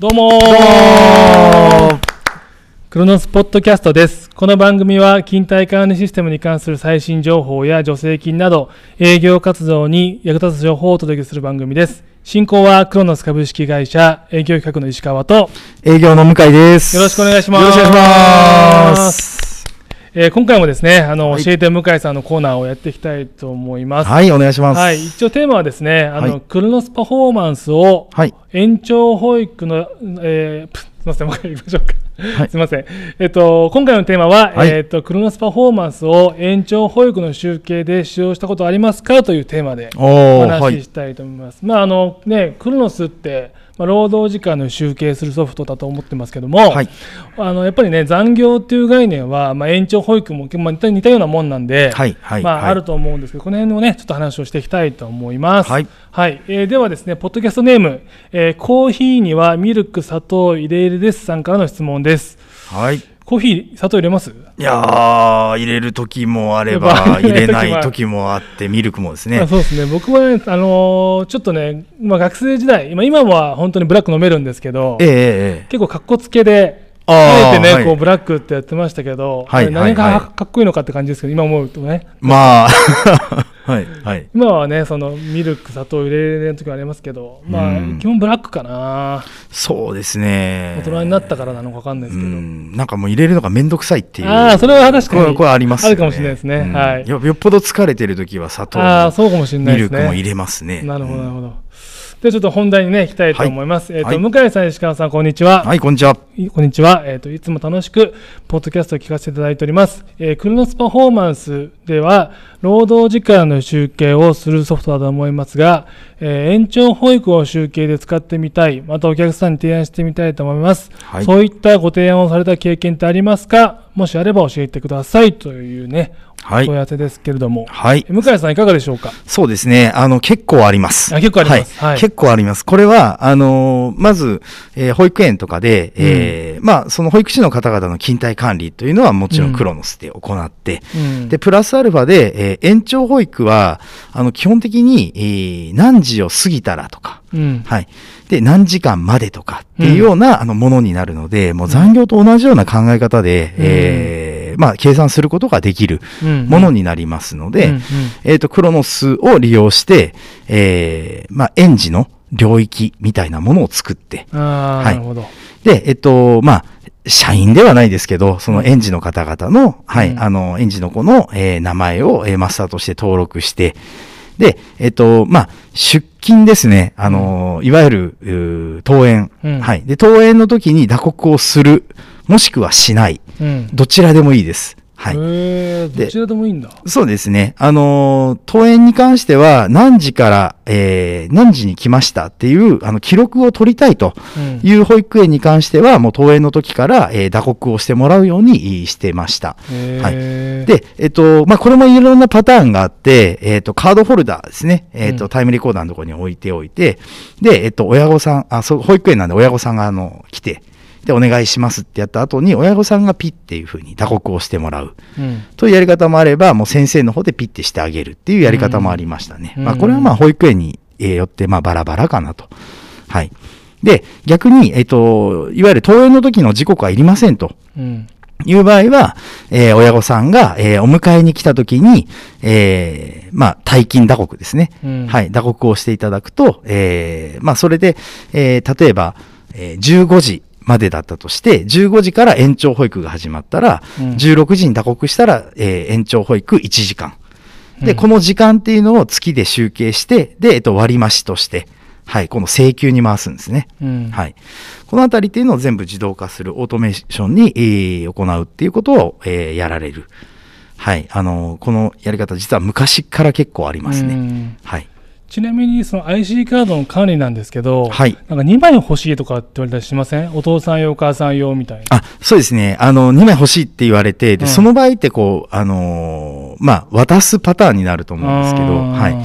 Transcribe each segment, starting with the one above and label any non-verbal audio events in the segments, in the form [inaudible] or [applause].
どうもクロノスポッドキャストです。この番組は勤怠管理システムに関する最新情報や助成金など営業活動に役立つ情報をお届けする番組です。進行はクロノス株式会社営業企画の石川と営業の向井です。よろしくお願いしますよろしくお願いします。えー今回もですね、あの、はい教えて向井さんのコーナーをやっていきたいと思います。はい、お願いします。はい、一応テーマはですね、あの、はいクロノスパフォーマンスをはい。延長保育の、えー、ぷ [laughs] すみません、もう一回言いましょうか。はい [laughs] すみません。えっと、今回のテーマは、はいえっと、クロノスパフォーマンスを延長保育の集計で使用したことありますか？というテーマでお。話ししたいと思います。まあ、あのね、クロノスって、まあ、労働時間の集計するソフトだと思ってますけども、はい。あのやっぱりね、残業っていう概念は、まあ、延長保育も、まあ、似た似たようなもんなんで、はい。はい。まあ、はいあると思うんですけど、この辺のね、ちょっと話をしていきたいと思います。はい。えーではですね、ポッドキャストネーム、えーコーヒーにはミルク、砂糖入れるですさんからの質問です。はい。コーヒー、砂糖入れます？いやー、入れる時もあれば、ぱ入れない時もあって、ミルクもですあね。そうですね、僕はね、あのーちょっとね、まあ、学生時代、今今は本当にブラック飲めるんですけど、えええええ結構かっこつけで、ああえてね、はい。こうブラックってやってましたけど、はい何がはい。はかっこいいのかって感じですけど、今思うとね、まあ、はい。はい。今はね、そのミルク、砂糖入れる時はありますけど、まあ、うん基本ブラックかな、そうですね。大人になったからなのか分かんないですけど。うんなんかもう入れるのがめんどくさいっていう。ああ、それは確かにこれありますよね。あるかもしれないですねうんはいよよっぽど疲れてる時は砂糖あそうかもしれないね。ルクも入れますね。なるほど、うんなるほど。で、ちょっと本題にね、行きたいと思います。えっ、と、はい向井さん、石川さん、こんにちは。はい、こんにちは。いこんにちは。えっ、と、いつも楽しく、ポッドキャストを聞かせていただいております。えークロノスパフォーマンスでは、労働時間の集計をするソフトだと思いますが、えー延長保育を集計で使ってみたい、またお客さんに提案してみたいと思います。はいそういったご提案をされた経験ってありますか？もしあれば教えてくださいというね、はい問い合わせですけれども。はい。向井さん、いかがでしょうか？そうですね。あの、結構あります。あ結構ありますはい結構あります。これは、あのーまず、えー保育園とかで、えーまあ、その保育士の方々の勤怠管理というのはもちろうんんクロノスで行って、うんで、プラスアルファで、えー延長保育は、あの、基本的に、えー何時を過ぎたらとか、うんはい。で、何時間までとかっていうような、あの、ものになるので、もう残業と同じような考え方で、えーまあ、計算することができるうんものになりますので、えっ、と、クロノスを利用して、えーまあ、園児の領域みたいなものを作って、はい。なるほど。で、えっ、と、まあ、社員ではないですけど、その園児の方々の、はい、うん。あの、園児の子の、えー名前を、えーマスターとして登録して、で、えっ、と、まあ、出勤ですね。あの、いわゆる、登園、うんはい。で、登園の時に打刻をする、もしくはしない。うん。どちらでもいいです。はい。どちらでもいいんだ。そうですね。あのー、登園に関しては、何時から、えー、何時に来ましたっていう、あの、記録を取りたいとうんいう保育園に関しては、もう登園の時から、えー、打刻をしてもらうようにしてました。へえ。で、えっと、まあ、これもいろんなパターンがあって、えっと、カードホルダーですね。えっと、うんタイムリコーダーのところに置いておいて、で、えっと、親御さん、あ、そう、保育園なんで親御さんが、あの、来て、で、お願いしますってやった後に、親御さんがピッっていうふうに打刻をしてもらう。うん。というやり方もあれば、もう先生の方でピッてしてあげるっていうやり方もありましたね。うんまあ、これはまあ、保育園にえーよって、まあ、バラバラかなと。はい。で、逆に、えっ、と、いわゆる登園の時の時刻はいりませんと。うん。いう場合は、えー親御さんが、えーお迎えに来た時に、えーまあ、退勤打刻ですね。うんはい、打刻をしていただくと、えーまあ、それで、えー例えば、えー15時までだったとして、15時から延長保育が始まったら、うん16時に打刻したら、えー延長保育1時間。で、うんこの時間っていうのを月で集計して、で、えっと、割増として、はい、この請求に回すんですね。うん。はい。このあたりっていうのを全部自動化するオートメーションに、えー行うっていうことを、えーやられる。はい。あのこのやり方実は昔から結構ありますね。うんはい。ちなみに、その IC カードの管理なんですけど、はいなんか2枚欲しいとかって言われたりしません？お父さん用、お母さん用みたいな。あ、そうですね。あの、2枚欲しいって言われて、で、うんその場合ってこう、あのーまあ、渡すパターンになると思うんですけど、はい。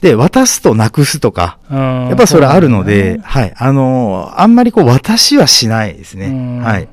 で、渡すとなくすとか、ややっぱそれあるので、はい。あのーあんまりこう、渡しはしないですね。うんはい。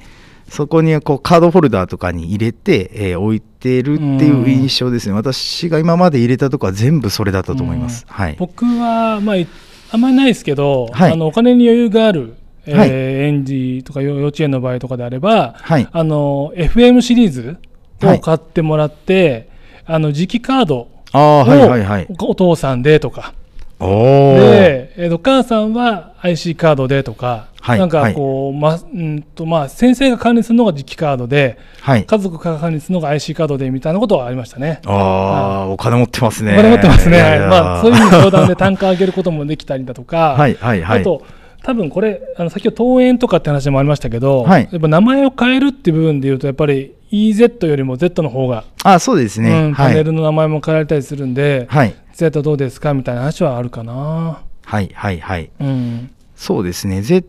そこにこう、カードホルダーとかに入れて、えー置いてるっていう印象ですね。私が今まで入れたとこは全部それだったと思います。はい。僕は、まあ、いあんまりないですけど、はいあのお金に余裕があるえーはい園児とか幼幼稚園の場合とかであれば、はい。あの FM シリーズを買ってもらって、あの磁気カードああ、をはいはいはい。お父さんでとか。で、えーとお母さんは IC カードでとか、はいなんかこう、まうんとまあ、先生が管理するのが磁気カードで、はい。家族が管理するのが IC カードでみたいなことはありましたね。ああ、お金持ってますね。お金持ってますね。まあ、そういうふうに相談で単価上げることもできたりだとか、はいはいはい。あと、多分これ、あの先ほど登園とかって話もありましたけど、はいやっぱ名前を変えるっていう部分でいうと、やっぱり EZ よりも Z の方が、あそうですね。うん、はい。パネルの名前も変えられたりするんで、はい。Z どうですかみたいな話はあるかな。はいはいはい。うん。そうですね。Z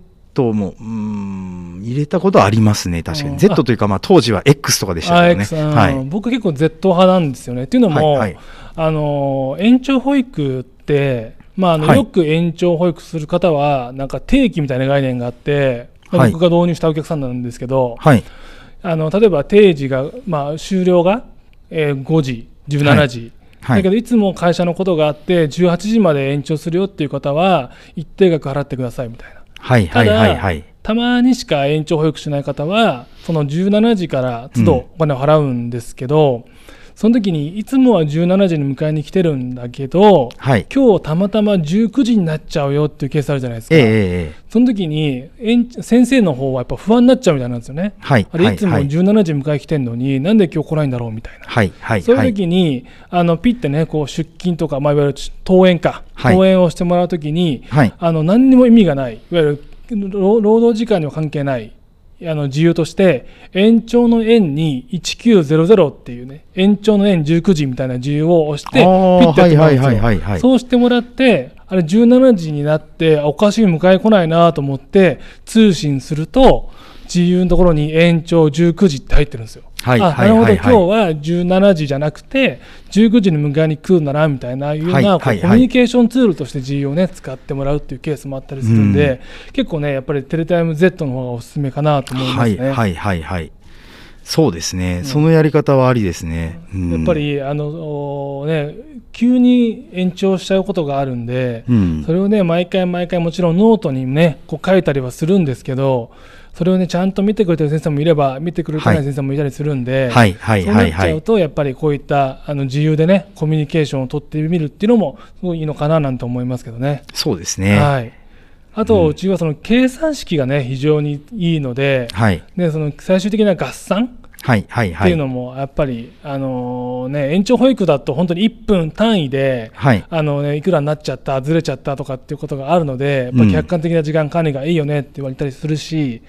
も、うーん、入れたことはありますね。確かに。うん Z というか、まあ当時は X とかでしたあけどね。はい。僕結構 Z 派なんですよね。っていうのも、はいはいあの延長保育って、まああのはいよく延長保育する方はなんか定期みたいな概念があって、僕が導入したお客さんなんですけど、はい。あの例えば定時が、まあ、終了が、えー5時17時、はいだけどいつも会社のことがあって18時まで延長するよっていう方は一定額払ってくださいみたいな。はいはいはいはい。たまにしか延長保育しない方はその17時から都度お金を払うんですけど、その時にいつもは17時に迎えに来てるんだけどはい。今日たまたま19時になっちゃうよっていうケースあるじゃないですか、ええええええその時に園先生の方はやっぱ不安になっちゃうみたいなんですよね、はい。あれいつもはい17時に迎え来てんのに、なんで今日来ないんだろうみたいな。はいはいそういうはい。時に、あのピッてね、こう出勤とか、まあ、いわゆる登園か、はい登園をしてもらう時に、はい。あの何にも意味がない、いわゆる労労働時間には関係ないあの自由として、延長の円に1900っていうね、延長の円19時みたいな自由を押して、ピッてやってもら。そうしてもらって、あれ17時になって、あおかしい迎え来ないなと思って、通信すると、自由のところに延長19時って入ってるんですよ。あはいはいなるほど、はい今日は17時じゃなくて、19時に迎えに来るんだなみたいないうような、はいはいはいコミュニケーションツールとして G をね、使ってもらうっていうケースもあったりするんで、結構ね、やっぱりテレタイム Z の方がおすすめかなと思いますね。はいはいはいはい。そうですね。そのやり方はありですね。うんやっぱ、りあの、おね、急に延長しちゃうことがあるんで、うんそれをね、毎回毎回もちろんノートにね、こう書いたりはするんですけど、それをね、ちゃんと見てくれてる先生もいれば、見てくれてないはい先生もいたりするんで、はいはいそうははないっちゃうと、やっぱりこういったあの自由でね、コミュニケーションを取ってみるっていうのも、すごいいいのかななんて思いますけどね。そうですね。はい。あと、うちはその計算式がね、非常にいいので、はい。でその最終的な合算はいはいってはい。いうのも、やっぱり、あのね、延長保育だと本当に1分単位で、はい。あのね、いくらになっちゃった、ずれちゃったとかっていうことがあるので、やっぱうん客観的な時間管理がいいよねって言われたりするし、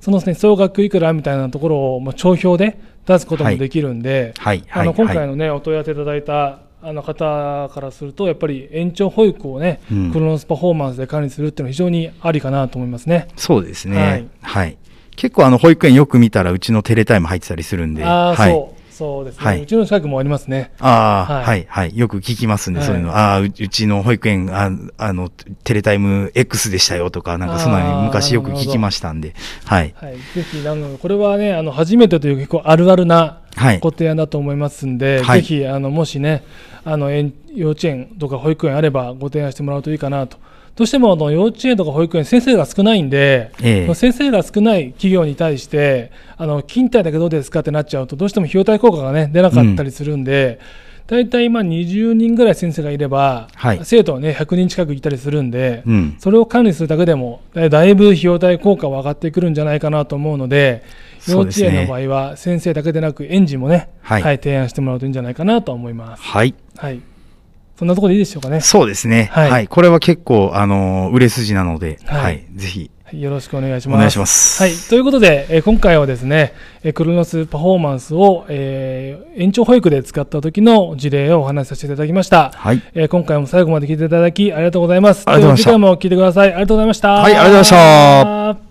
その、ね、総額いくらみたいなところをもう帳票で出すこともできるんで、はいはいあの今はい。回の、ね、お問い合わせいただいたあの方からすると、やっぱり延長保育をね、うんクロノスパフォーマンスで管理するっていうのは非常にありかなと思いますね。そうですはいね。はい。結構あの保育園よく見たらうちのテレタイム入ってたりするんで。ああ、はい。そう、そうですね、はいうちの近くもありますね。ああ、はいはい、はい、よく聞きますね、はいそういうの。ああ、ううちの保育園、ああの、テレタイム X でしたよとか、なんかそんなに昔よく聞きましたんで。はい。はい、ぜひあの、これはね、あの初めてという結構あるあるなはい。ご提案だと思いますんで、はい。ぜひあのもしねあの園幼稚園とか保育園あればご提案してもらうといいかなと。どうしてもあの幼稚園とか保育園先生が少ないんで、ええ。先生が少ない企業に対してあの勤怠だけどうですかってなっちゃうとどうしても費用対効果が、ね、出なかったりするんで、大体今20人ぐらい先生がいれば、はい。生徒は、ね、100人近くいたりするんで、うん。それを管理するだけでもだだいぶ費用対効果は上がってくるんじゃないかなと思うので幼稚園の場合は先生だけでなく園児もね、はい提案してもらうといいんじゃないかなと思います。はい。はい、そんなところでいいでしょうかね。そうですね。ははいい。これは結構、あのー売れ筋なので、はいはい。ぜひ、はいよろしくお願いします。お願いします。はい、ということで、えー今回はですね、えークロノスパフォーマンスを、えー延長保育で使った時の事例をお話しさせていただきました。はい。えー今回も最後まで聞いていただきありがとうございます。ありがとうございました次回も聞いてください。ありがとうございました。はいありがとうございました。